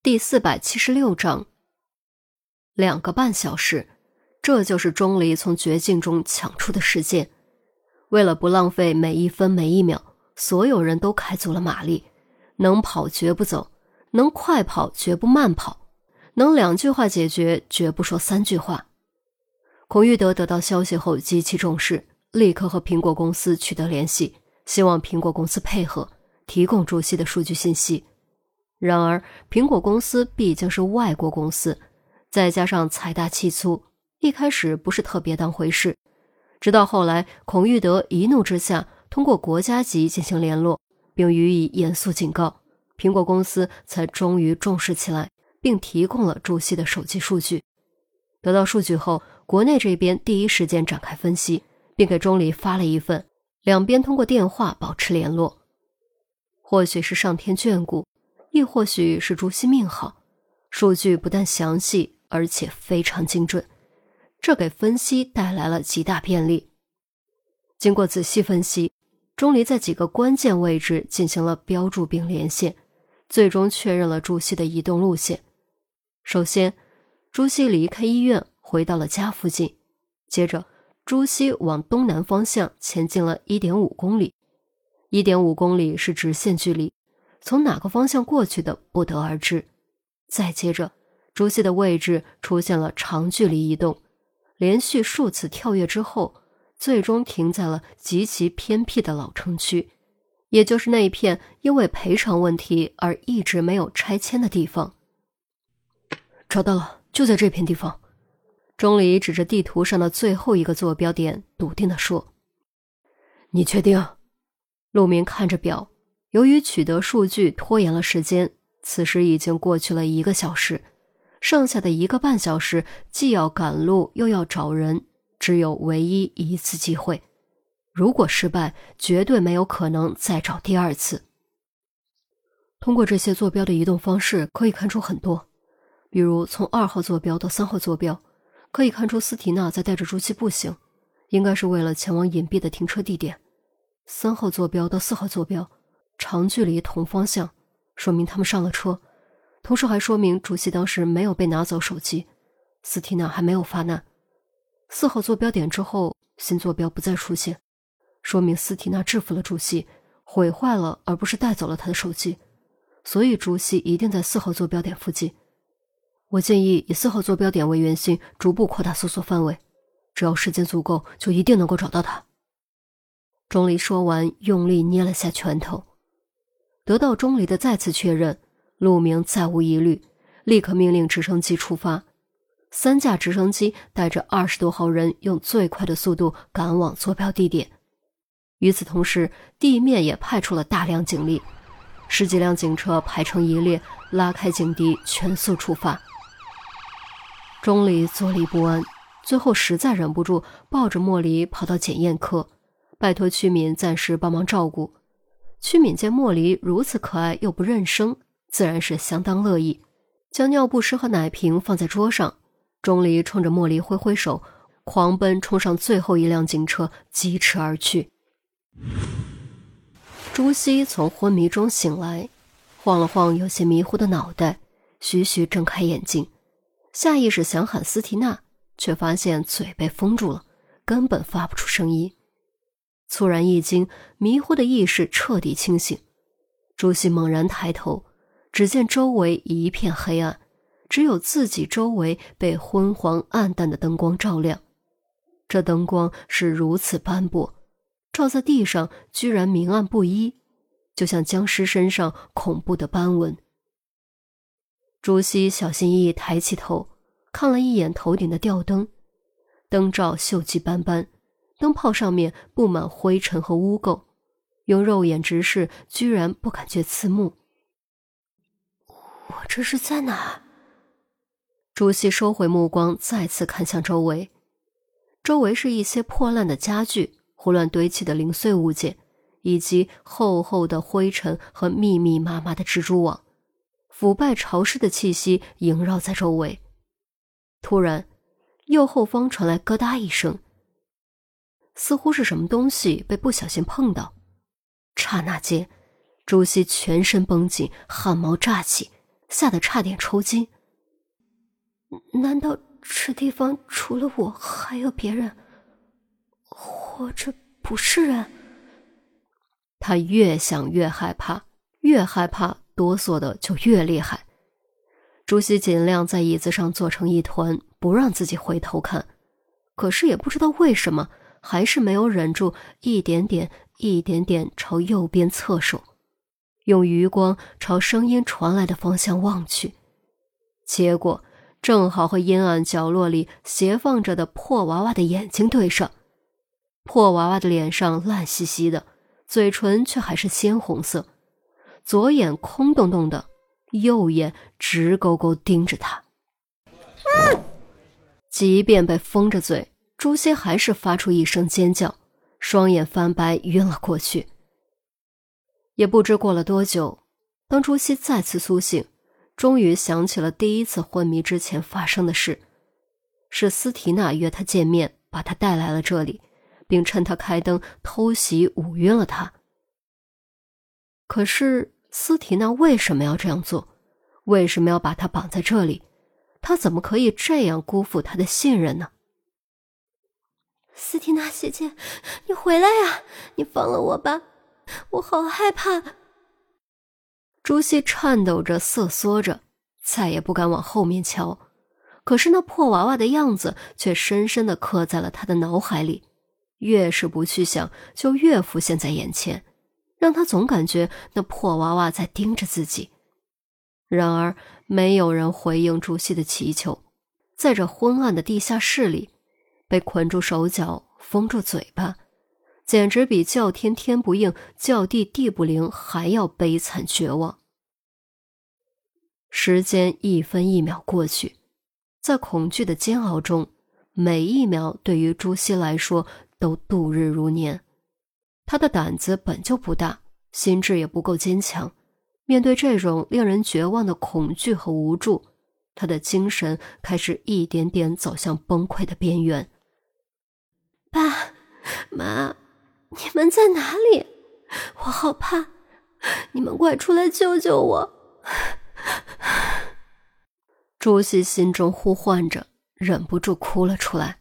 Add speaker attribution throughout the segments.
Speaker 1: 第四百七十六章，两个半小时，这就是钟离从绝境中抢出的时间。为了不浪费每一分每一秒，所有人都开足了马力，能跑绝不走，能快跑绝不慢跑，能两句话解决绝不说三句话。孔玉德得到消息后极其重视，立刻和苹果公司取得联系，希望苹果公司配合提供朱熹的数据信息。然而，苹果公司毕竟是外国公司，再加上财大气粗，一开始不是特别当回事。直到后来，孔玉德一怒之下，通过国家级进行联络，并予以严肃警告，苹果公司才终于重视起来，并提供了朱熹的手机数据。得到数据后，国内这边第一时间展开分析，并给钟离发了一份，两边通过电话保持联络。或许是上天眷顾。亦或许是朱熹命好，数据不但详细，而且非常精准，这给分析带来了极大便利。经过仔细分析，钟离在几个关键位置进行了标注并连线，最终确认了朱熹的移动路线。首先，朱熹离开医院回到了家附近，接着朱熹往东南方向前进了一点五公里，一点五公里是直线距离。从哪个方向过去的不得而知。再接着，朱熹的位置出现了长距离移动，连续数次跳跃之后，最终停在了极其偏僻的老城区，也就是那一片因为赔偿问题而一直没有拆迁的地方。找到了，就在这片地方。钟离指着地图上的最后一个坐标点，笃定地说：“
Speaker 2: 你确定？”
Speaker 1: 陆明看着表。由于取得数据拖延了时间，此时已经过去了一个小时，剩下的一个半小时既要赶路又要找人，只有唯一一次机会。如果失败，绝对没有可能再找第二次。通过这些坐标的移动方式可以看出很多，比如从二号坐标到三号坐标，可以看出斯提娜在带着朱熹步行，应该是为了前往隐蔽的停车地点。三号坐标到四号坐标。长距离同方向，说明他们上了车，同时还说明主席当时没有被拿走手机，斯蒂娜还没有发难。四号坐标点之后，新坐标不再出现，说明斯蒂娜制服了主席，毁坏了而不是带走了他的手机，所以主席一定在四号坐标点附近。我建议以四号坐标点为圆心，逐步扩大搜索范围，只要时间足够，就一定能够找到他。钟离说完，用力捏了下拳头。得到钟离的再次确认，陆明再无疑虑，立刻命令直升机出发。三架直升机带着二十多号人，用最快的速度赶往坐标地点。与此同时，地面也派出了大量警力，十几辆警车排成一列，拉开警笛，全速出发。钟离坐立不安，最后实在忍不住，抱着莫离跑到检验科，拜托屈敏暂时帮忙照顾。屈敏见莫离如此可爱又不认生，自然是相当乐意，将尿不湿和奶瓶放在桌上。钟离冲着莫离挥挥手，狂奔冲上最后一辆警车，疾驰而去。朱熹从昏迷中醒来，晃了晃有些迷糊的脑袋，徐徐睁开眼睛，下意识想喊斯提娜，却发现嘴被封住了，根本发不出声音。猝然一惊，迷糊的意识彻底清醒。朱熹猛然抬头，只见周围一片黑暗，只有自己周围被昏黄暗淡的灯光照亮。这灯光是如此斑驳，照在地上居然明暗不一，就像僵尸身上恐怖的斑纹。朱熹小心翼翼抬起头，看了一眼头顶的吊灯，灯罩锈迹斑斑。灯泡上面布满灰尘和污垢，用肉眼直视，居然不感觉刺目。
Speaker 2: 我这是在哪？
Speaker 1: 朱熹收回目光，再次看向周围。周围是一些破烂的家具、胡乱堆起的零碎物件，以及厚厚的灰尘和密密麻麻的蜘蛛网，腐败潮湿的气息萦绕在周围。突然，右后方传来咯嗒一声。似乎是什么东西被不小心碰到，刹那间，朱熹全身绷紧，汗毛炸起，吓得差点抽筋。
Speaker 2: 难道这地方除了我还有别人，或者不是人？
Speaker 1: 他越想越害怕，越害怕哆嗦的就越厉害。朱熹尽量在椅子上坐成一团，不让自己回头看，可是也不知道为什么，还是没有忍住，一点点、一点点朝右边侧手，用余光朝声音传来的方向望去，结果正好和阴暗角落里斜放着的破娃娃的眼睛对上。破娃娃的脸上烂兮兮的，嘴唇却还是鲜红色，左眼空洞洞的。右眼直勾勾盯着他，即便被封着嘴，朱熹还是发出一声尖叫，双眼翻白，晕了过去。也不知过了多久，当朱熹再次苏醒，终于想起了第一次昏迷之前发生的事：是斯提娜约他见面，把他带来了这里，并趁他开灯偷袭捂晕了他。可是。斯提娜为什么要这样做？为什么要把他绑在这里？他怎么可以这样辜负他的信任呢？
Speaker 2: 斯蒂娜姐姐，你回来呀！你放了我吧，我好害怕。
Speaker 1: 朱熹颤抖着瑟缩着，再也不敢往后面瞧。可是那破娃娃的样子却深深的刻在了他的脑海里，越是不去想，就越浮现在眼前。让他总感觉那破娃娃在盯着自己。然而，没有人回应朱熹的祈求。在这昏暗的地下室里，被捆住手脚、封住嘴巴，简直比叫天天不应、叫地地不灵还要悲惨绝望。时间一分一秒过去，在恐惧的煎熬中，每一秒对于朱熹来说都度日如年。他的胆子本就不大，心智也不够坚强。面对这种令人绝望的恐惧和无助，他的精神开始一点点走向崩溃的边缘。
Speaker 2: 爸妈，你们在哪里？我好怕！你们快出来救救我！
Speaker 1: 朱熹心中呼唤着，忍不住哭了出来。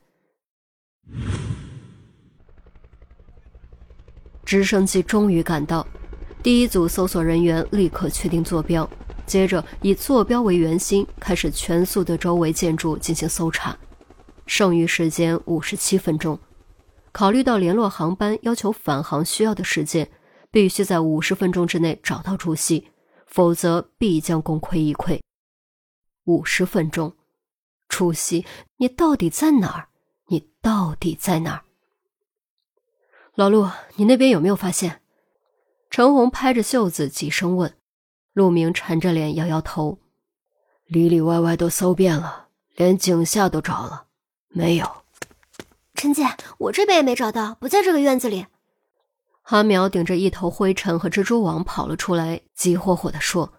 Speaker 1: 直升机终于赶到，第一组搜索人员立刻确定坐标，接着以坐标为圆心，开始全速对周围建筑进行搜查。剩余时间五十七分钟，考虑到联络航班要求返航需要的时间，必须在五十分钟之内找到朱熹，否则必将功亏一篑。五十分钟，朱熹，你到底在哪儿？你到底在哪儿？老陆，你那边有没有发现？陈红拍着袖子几声问。陆明沉着脸摇摇头，里里外外都搜遍了，连井下都找了，没有。
Speaker 2: 陈姐，我这边也没找到，不在这个院子里。
Speaker 1: 阿苗顶着一头灰尘和蜘蛛网跑了出来，急火火地说。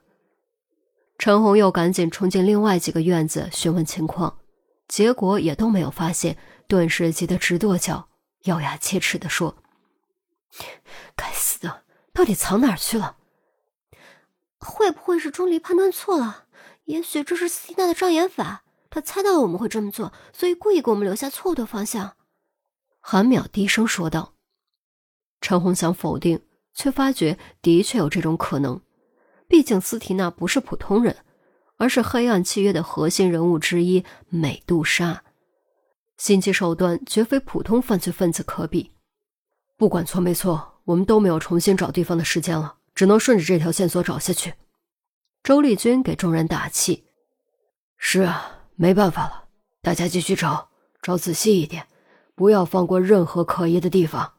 Speaker 1: 陈红又赶紧冲进另外几个院子询问情况，结果也都没有发现，顿时急得直跺脚，咬牙切齿地说。该死的，到底藏哪儿去了？
Speaker 2: 会不会是钟离判断错了？也许这是斯蒂娜的障眼法，他猜到了我们会这么做，所以故意给我们留下错误的方向。
Speaker 1: 韩淼低声说道。陈红想否定，却发觉的确有这种可能。毕竟斯蒂娜不是普通人，而是黑暗契约的核心人物之一美杜莎，心机手段绝非普通犯罪分子可比。不管错没错，我们都没有重新找地方的时间了，只能顺着这条线索找下去。周丽君给众人打气：“是啊，没办法了，大家继续找，找仔细一点，不要放过任何可疑的地方。”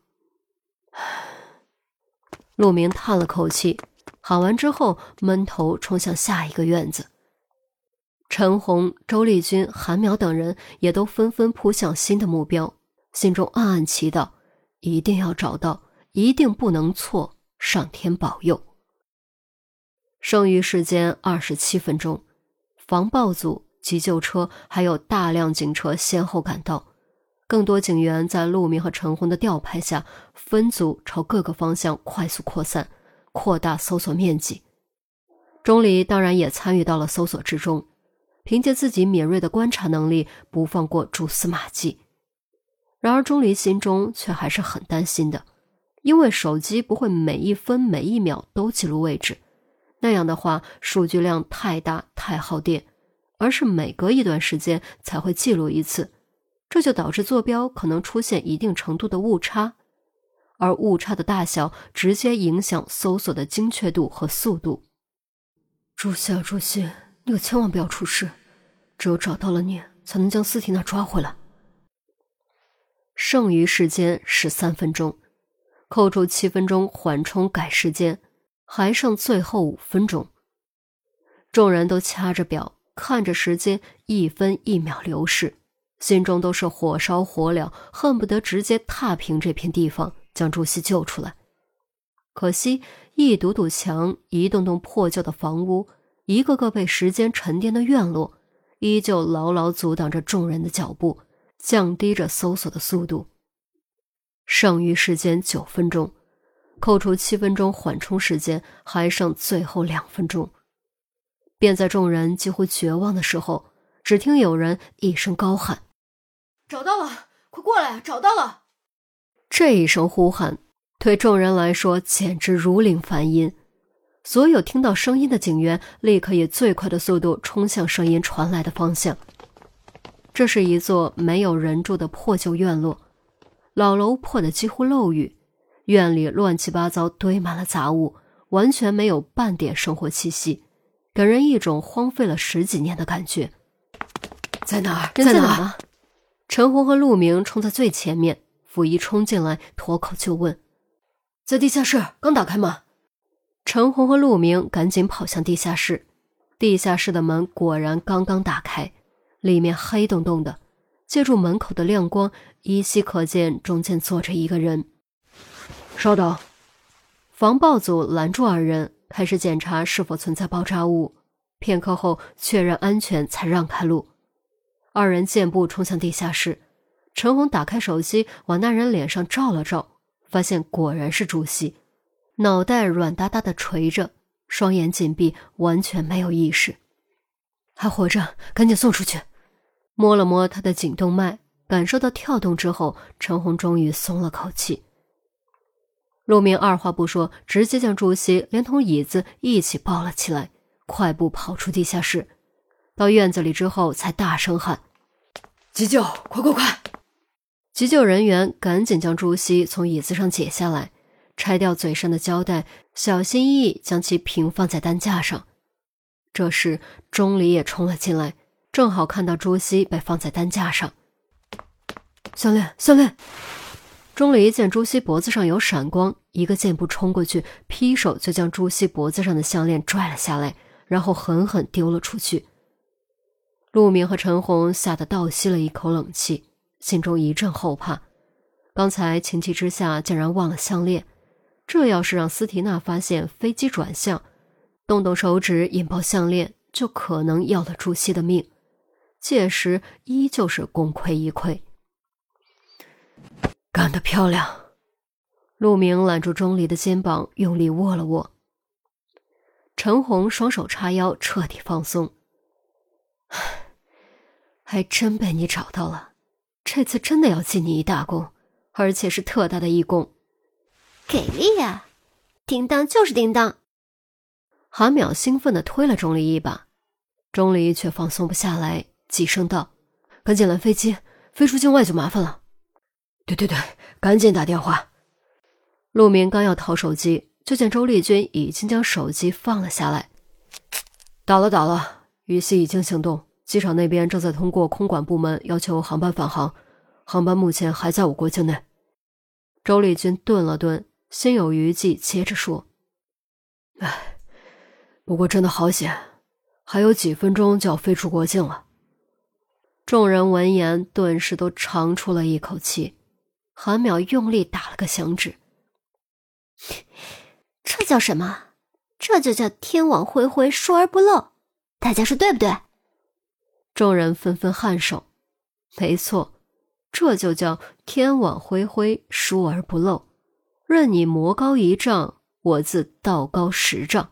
Speaker 1: 陆明叹了口气，喊完之后，闷头冲向下一个院子。陈红、周丽君、韩淼等人也都纷纷扑向新的目标，心中暗暗祈祷。一定要找到，一定不能错！上天保佑。剩余时间二十七分钟，防暴组、急救车还有大量警车先后赶到，更多警员在陆明和陈红的调派下，分组朝各个方向快速扩散，扩大搜索面积。钟离当然也参与到了搜索之中，凭借自己敏锐的观察能力，不放过蛛丝马迹。然而钟离心中却还是很担心的，因为手机不会每一分每一秒都记录位置，那样的话数据量太大太耗电，而是每隔一段时间才会记录一次，这就导致坐标可能出现一定程度的误差。而误差的大小直接影响搜索的精确度和速度。
Speaker 3: 朱熹啊，朱熹，你可千万不要出事！只有找到了你，才能将斯提娜抓回来。
Speaker 1: 剩余时间十三分钟，扣除七分钟缓冲改时间，还剩最后五分钟。众人都掐着表，看着时间一分一秒流逝，心中都是火烧火燎，恨不得直接踏平这片地方。将朱熹救出来，可惜一堵堵墙、一栋栋破旧的房屋、一个个被时间沉淀的院落，依旧牢牢阻挡着众人的脚步，降低着搜索的速度。剩余时间九分钟，扣除七分钟缓冲时间，还剩最后两分钟。便在众人几乎绝望的时候，只听有人一声高喊：“
Speaker 3: 找到了！快过来！找到了！”
Speaker 1: 这一声呼喊，对众人来说简直如临凡音。所有听到声音的警员立刻以最快的速度冲向声音传来的方向。这是一座没有人住的破旧院落，老楼破的几乎漏雨，院里乱七八糟堆满了杂物，完全没有半点生活气息，给人一种荒废了十几年的感觉。
Speaker 3: 在哪儿？
Speaker 1: 在哪儿？陈红和陆明冲在最前面。溥仪冲进来，脱口就问：“
Speaker 3: 在地下室，刚打开吗？”
Speaker 1: 陈红和陆明赶紧跑向地下室。地下室的门果然刚刚打开，里面黑洞洞的。借助门口的亮光，依稀可见中间坐着一个人。
Speaker 3: 稍等，
Speaker 1: 防爆组拦住二人，开始检查是否存在爆炸物。片刻后，确认安全，才让开路。二人健步冲向地下室。陈红打开手机，往那人脸上照了照，发现果然是朱熹，脑袋软哒哒的垂着，双眼紧闭，完全没有意识，
Speaker 3: 还活着，赶紧送出去。
Speaker 1: 摸了摸他的颈动脉，感受到跳动之后，陈红终于松了口气。陆明二话不说，直接将朱熹连同椅子一起抱了起来，快步跑出地下室，到院子里之后，才大声喊：“
Speaker 3: 急救！快快快！”
Speaker 1: 急救人员赶紧将朱熹从椅子上解下来，拆掉嘴上的胶带，小心翼翼将其平放在担架上。这时，钟离也冲了进来，正好看到朱熹被放在担架上。
Speaker 3: 项链，项链！
Speaker 1: 钟离见朱熹脖子上有闪光，一个箭步冲过去，劈手就将朱熹脖子上的项链拽了下来，然后狠狠丢了出去。陆明和陈红吓得倒吸了一口冷气。心中一阵后怕，刚才情急之下竟然忘了项链，这要是让斯提娜发现飞机转向，动动手指引爆项链，就可能要了朱熹的命，届时依旧是功亏一篑。
Speaker 3: 干得漂亮！
Speaker 1: 陆明揽住钟离的肩膀，用力握了握。陈红双手叉腰，彻底放松。还真被你找到了。这次真的要记你一大功，而且是特大的一功。
Speaker 2: 给力呀！叮当就是叮当。
Speaker 1: 韩淼兴奋地推了钟离一把，钟离却放松不下来，急声道：“
Speaker 3: 赶紧拦飞机，飞出境外就麻烦了。”“对对对，赶紧打电话。”
Speaker 1: 陆明刚要掏手机，就见周丽君已经将手机放了下来。
Speaker 3: “打了打了，羽西已经行动。”机场那边正在通过空管部门要求航班返航，航班目前还在我国境内。
Speaker 1: 周丽君顿了顿，心有余悸，接着说：“
Speaker 3: 哎，不过真的好险，还有几分钟就要飞出国境了。”
Speaker 1: 众人闻言，顿时都长出了一口气。韩淼用力打了个响指：“
Speaker 2: 这叫什么？这就叫天网恢恢，疏而不漏。大家说对不对？”
Speaker 1: 众人纷纷颔首，没错，这就叫天网恢恢，疏而不漏。任你魔高一丈，我自道高十丈。